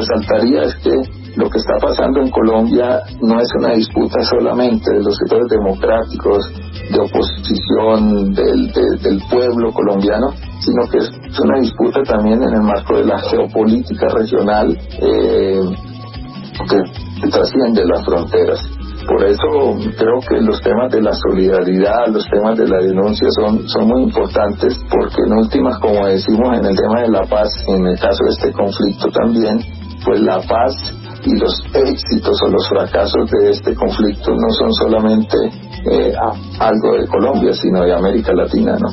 resaltaría es que lo que está pasando en Colombia no es una disputa solamente de los sectores democráticos, de oposición del, del pueblo colombiano, sino que es una disputa también en el marco de la geopolítica regional eh, que trasciende las fronteras. Por eso creo que los temas de la solidaridad, los temas de la denuncia son, son muy importantes porque en últimas, como decimos en el tema de la paz, en el caso de este conflicto también, pues la paz y los éxitos o los fracasos de este conflicto no son solamente eh, algo de Colombia, sino de América Latina, ¿no?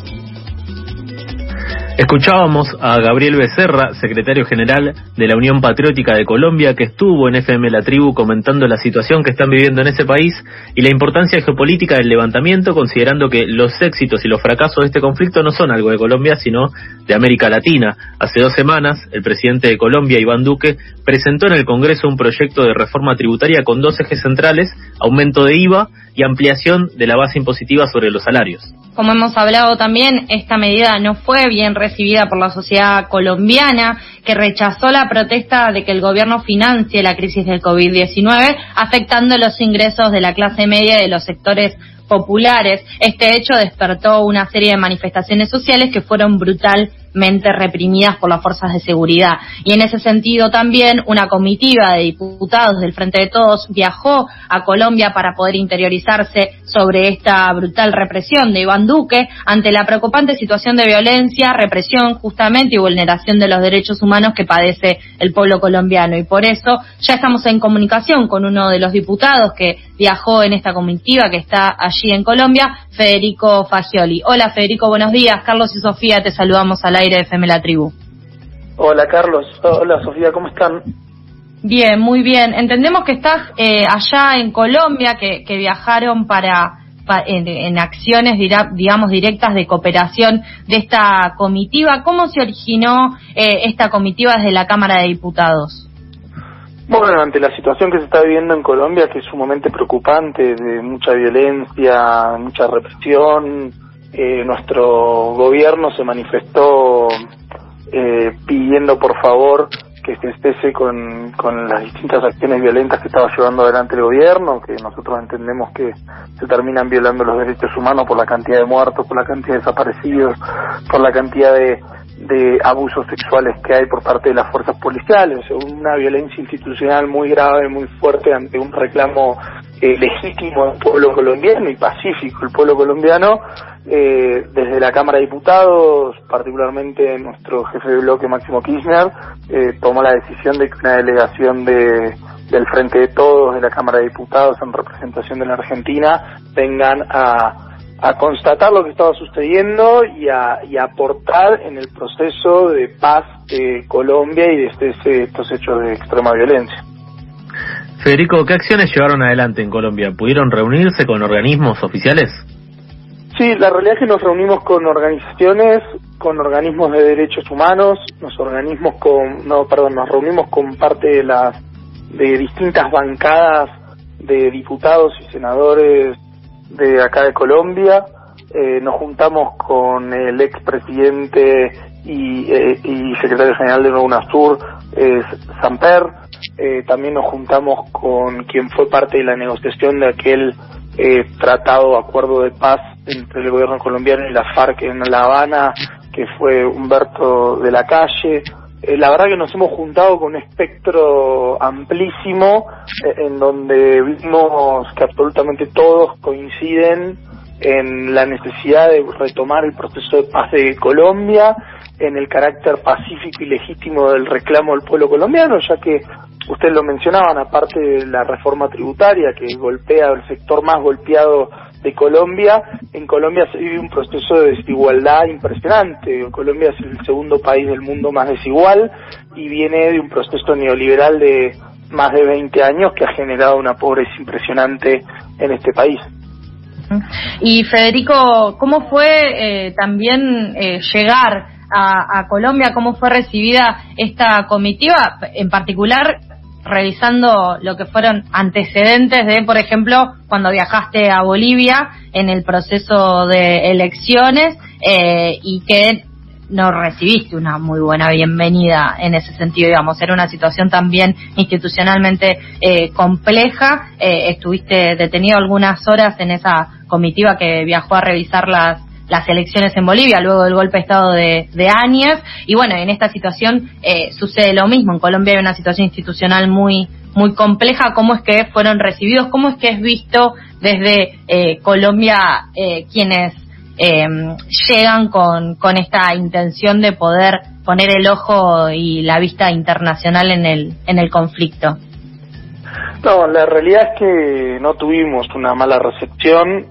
Escuchábamos a Gabriel Becerra, secretario general de la Unión Patriótica de Colombia, que estuvo en FM La Tribu comentando la situación que están viviendo en ese país y la importancia geopolítica del levantamiento, considerando que los éxitos y los fracasos de este conflicto no son algo de Colombia, sino de América Latina. Hace dos semanas, el presidente de Colombia, Iván Duque, presentó en el Congreso un proyecto de reforma tributaria con dos ejes centrales, aumento de IVA y ampliación de la base impositiva sobre los salarios. Como hemos hablado también, esta medida no fue bien recibida por la sociedad colombiana, que rechazó la protesta de que el gobierno financie la crisis del COVID-19, afectando los ingresos de la clase media y de los sectores populares. Este hecho despertó una serie de manifestaciones sociales que fueron brutal reprimidas por las fuerzas de seguridad. Y en ese sentido también una comitiva de diputados del Frente de Todos viajó a Colombia para poder interiorizarse sobre esta brutal represión de Iván Duque ante la preocupante situación de violencia, represión justamente y vulneración de los derechos humanos que padece el pueblo colombiano. Y por eso ya estamos en comunicación con uno de los diputados que viajó en esta comitiva que está allí en Colombia, Federico Fagioli. Hola Federico, buenos días. Carlos y Sofía, te saludamos al aire de FM La Tribu. Hola Carlos, hola Sofía, ¿cómo están? Bien, muy bien. Entendemos que estás eh, allá en Colombia, que, viajaron para, en, acciones, digamos, directas de cooperación de esta comitiva. ¿Cómo se originó eh, esta comitiva desde la Cámara de Diputados? Bueno, ante la situación que se está viviendo en Colombia, que es sumamente preocupante, de mucha violencia, mucha represión, eh, nuestro gobierno se manifestó eh, pidiendo por favor que se cese con, con las distintas acciones violentas que estaba llevando adelante el gobierno, que nosotros entendemos que se terminan violando los derechos humanos por la cantidad de muertos, por la cantidad de desaparecidos, por la cantidad de, de abusos sexuales que hay por parte de las fuerzas policiales, una violencia institucional muy grave, muy fuerte ante un reclamo eh, legítimo del pueblo colombiano y pacífico. El pueblo colombiano, eh, desde la Cámara de Diputados, particularmente nuestro jefe de bloque Máximo Kirchner, eh, tomó la decisión de que una delegación de del Frente de Todos de la Cámara de Diputados en representación de la Argentina vengan a a constatar lo que estaba sucediendo y a, y aportar en el proceso de paz de Colombia y de este, estos hechos de extrema violencia. Federico, ¿qué acciones llevaron adelante en Colombia? ¿Pudieron reunirse con organismos oficiales? Sí, la realidad es que nos reunimos con organizaciones, con organismos de derechos humanos, nos organismos con, no, perdón, nos reunimos con parte de las de distintas bancadas de diputados y senadores de acá de Colombia. Eh, nos juntamos con el expresidente y, eh, y secretario general de UNASUR, eh, Samper. Eh, también nos juntamos con quien fue parte de la negociación de aquel eh, tratado, acuerdo de paz entre el gobierno colombiano y la FARC en La Habana, que fue Humberto de la Calle. Eh, la verdad que nos hemos juntado con un espectro amplísimo eh, en donde vimos que absolutamente todos coinciden en la necesidad de retomar el proceso de paz de Colombia, en el carácter pacífico y legítimo del reclamo del pueblo colombiano, ya que ustedes lo mencionaban, aparte de la reforma tributaria que golpea el sector más golpeado de Colombia, en Colombia se vive un proceso de desigualdad impresionante. Colombia es el segundo país del mundo más desigual y viene de un proceso neoliberal de más de 20 años que ha generado una pobreza impresionante en este país. Y Federico, ¿cómo fue eh, también eh, llegar a, a, Colombia? ¿Cómo fue recibida esta comitiva? En particular, revisando lo que fueron antecedentes de, por ejemplo, cuando viajaste a Bolivia en el proceso de elecciones eh, y que no recibiste una muy buena bienvenida en ese sentido, digamos, era una situación también institucionalmente eh, compleja, eh, estuviste detenido algunas horas en esa comitiva que viajó a revisar las las elecciones en Bolivia luego del golpe de Estado de, de Áñez. Y bueno, en esta situación eh, sucede lo mismo. En Colombia hay una situación institucional muy, muy compleja. ¿Cómo es que fueron recibidos? ¿Cómo es que es visto desde eh, Colombia eh, quienes eh, llegan con, con esta intención de poder poner el ojo y la vista internacional en el, en el conflicto? No, la realidad es que no tuvimos una mala recepción,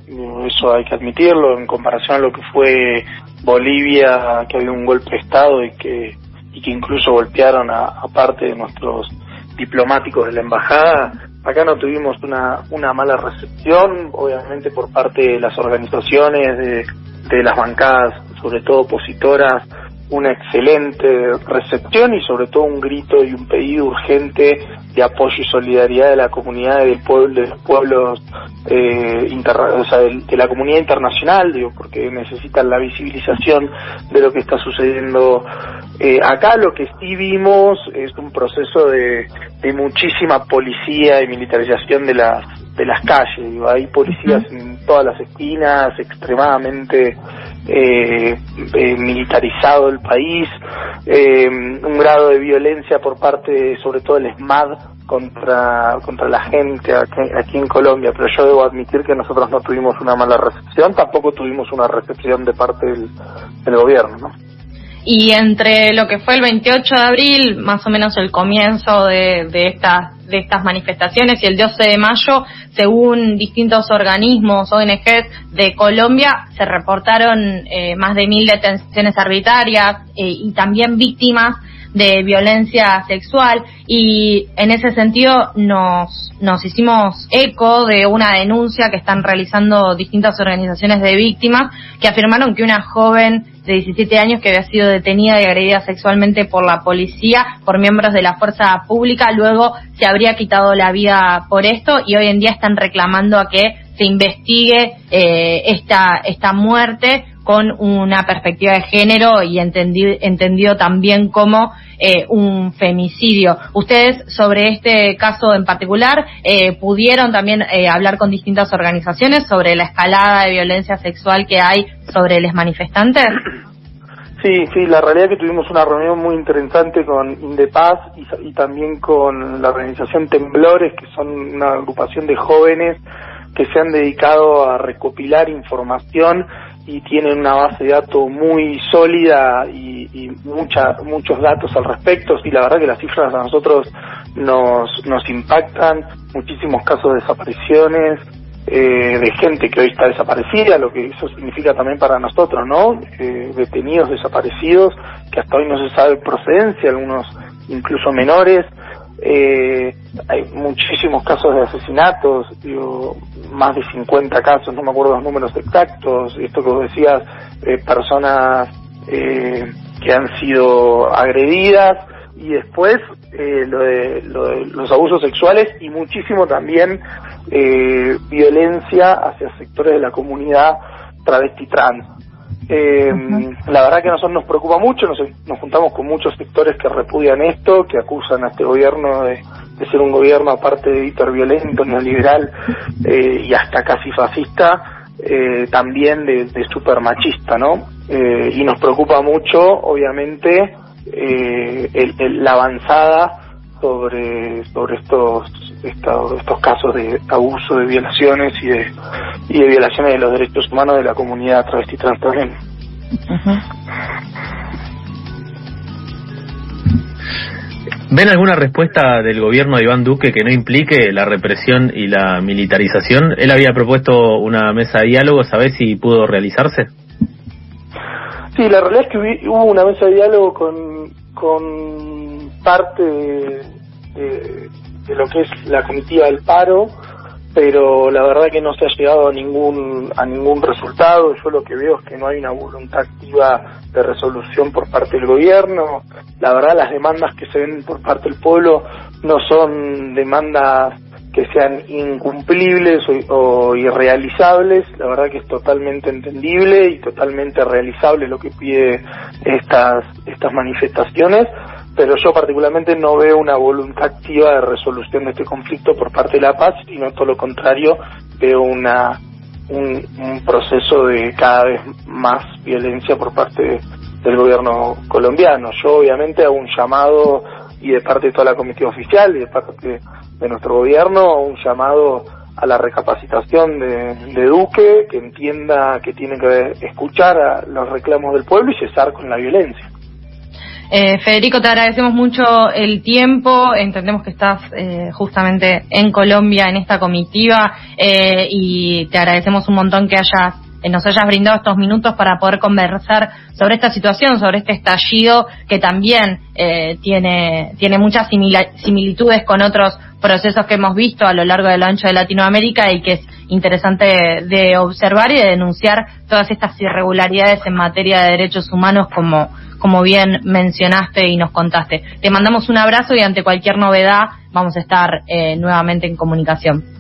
eso hay que admitirlo, en comparación a lo que fue Bolivia, que había un golpe de Estado y que, y que incluso golpearon a, parte de nuestros diplomáticos de la embajada. Acá no tuvimos una, una mala recepción, obviamente por parte de las organizaciones, de, las bancadas, sobre todo opositoras, una excelente recepción y sobre todo un grito y un pedido urgente de apoyo y solidaridad de la comunidad del pueblo, de los pueblos, eh, o sea, de, la comunidad internacional, digo, porque necesitan la visibilización de lo que está sucediendo eh, acá. Lo que sí vimos es un proceso de, de muchísima policía y militarización de las de las calles, digo, hay policías en todas las esquinas, extremadamente eh, eh, militarizado el país, eh, un grado de violencia por parte, sobre todo el ESMAD, contra, contra la gente aquí, en Colombia, pero yo debo admitir que nosotros no tuvimos una mala recepción, tampoco tuvimos una recepción de parte del, del gobierno, ¿no? Y entre lo que fue el 28 de abril, más o menos el comienzo de, de estas de estas manifestaciones y el 12 de mayo, según distintos organismos, ONGs de Colombia, se reportaron eh, más de mil detenciones arbitrarias eh, y también víctimas de violencia sexual. Y en ese sentido nos, nos hicimos eco de una denuncia que están realizando distintas organizaciones de víctimas que afirmaron que una joven de 17 años que había sido detenida y agredida sexualmente por la policía, por miembros de la fuerza pública, luego se habría quitado la vida por esto y hoy en día están reclamando a que se investigue eh, esta, esta muerte con una perspectiva de género y entendido, también como eh, un femicidio. Ustedes sobre este caso en particular eh, pudieron también eh, hablar con distintas organizaciones sobre la escalada de violencia sexual que hay sobre los manifestantes. Sí, sí, la realidad es que tuvimos una reunión muy interesante con Indepaz y también con la organización Temblores, que son una agrupación de jóvenes que se han dedicado a recopilar información y tienen una base de datos muy sólida y, y mucha, muchos datos al respecto. y la verdad que las cifras a nosotros nos, nos impactan, muchísimos casos de desapariciones, eh, de gente que hoy está desaparecida, lo que eso significa también para nosotros, ¿no? Eh, detenidos desaparecidos, que hasta hoy no se sabe procedencia, algunos incluso menores, eh, hay muchísimos casos de asesinatos, digo, más de 50 casos, no me acuerdo los números exactos, esto que vos decías, eh, personas eh, que han sido agredidas y después eh, lo, de, lo de los abusos sexuales y muchísimo también eh, violencia hacia sectores de la comunidad travesti trans. Eh, La verdad que a nosotros nos preocupa mucho, nos, nos, juntamos con muchos sectores que repudian esto, que acusan a este gobierno de, ser un gobierno aparte de hiperviolento, neoliberal eh, y hasta casi fascista, eh, también de, de super machista, ¿no? Eh, y nos preocupa mucho, obviamente, eh, el, la avanzada sobre sobre estos, estos estos casos de abuso, de violaciones y de y de violaciones de los derechos humanos de la comunidad travesti trans también. ¿Ven alguna respuesta del gobierno de Iván Duque que no implique la represión y la militarización? Él había propuesto una mesa de diálogo, ¿sabés si pudo realizarse? Sí, la realidad es que hubo una mesa de diálogo con, con parte de, de, lo que es la comitiva del paro, pero la verdad que no se ha llegado a ningún a ningún resultado. Yo lo que veo es que no hay una voluntad activa de resolución por parte del gobierno. La verdad las demandas que se ven por parte del pueblo no son demandas que sean incumplibles o, irrealizables, la verdad que es totalmente entendible y totalmente realizable lo que pide estas, estas manifestaciones, pero yo particularmente no veo una voluntad activa de resolución de este conflicto por parte de la paz, sino todo lo contrario, veo una un, proceso de cada vez más violencia por parte del gobierno colombiano. Yo obviamente hago un llamado y de parte de toda la comisión oficial y de parte de nuestro gobierno un llamado a la recapacitación de, de, Duque, que entienda que tiene que escuchar a los reclamos del pueblo y cesar con la violencia. Eh, Federico, te agradecemos mucho el tiempo. Entendemos que estás eh, justamente en Colombia en esta comitiva eh, y te agradecemos un montón que hayas eh, nos hayas brindado estos minutos para poder conversar sobre esta situación, sobre este estallido que también eh, tiene, tiene muchas similitudes con otros procesos que hemos visto a lo largo de lo ancho de Latinoamérica y que es interesante de observar y de denunciar todas estas irregularidades en materia de derechos humanos como, como bien mencionaste y nos contaste. Te mandamos un abrazo y ante cualquier novedad vamos a estar eh, nuevamente en comunicación.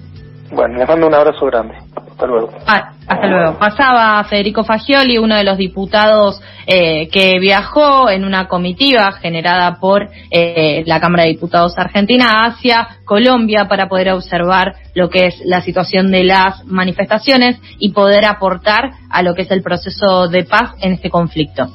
Bueno, les mando un abrazo grande. Hasta luego. Ah, hasta luego. Pasaba Federico Fagioli, uno de los diputados eh, que viajó en una comitiva generada por eh, la Cámara de Diputados Argentina hacia Colombia para poder observar lo que es la situación de las manifestaciones y poder aportar a lo que es el proceso de paz en este conflicto.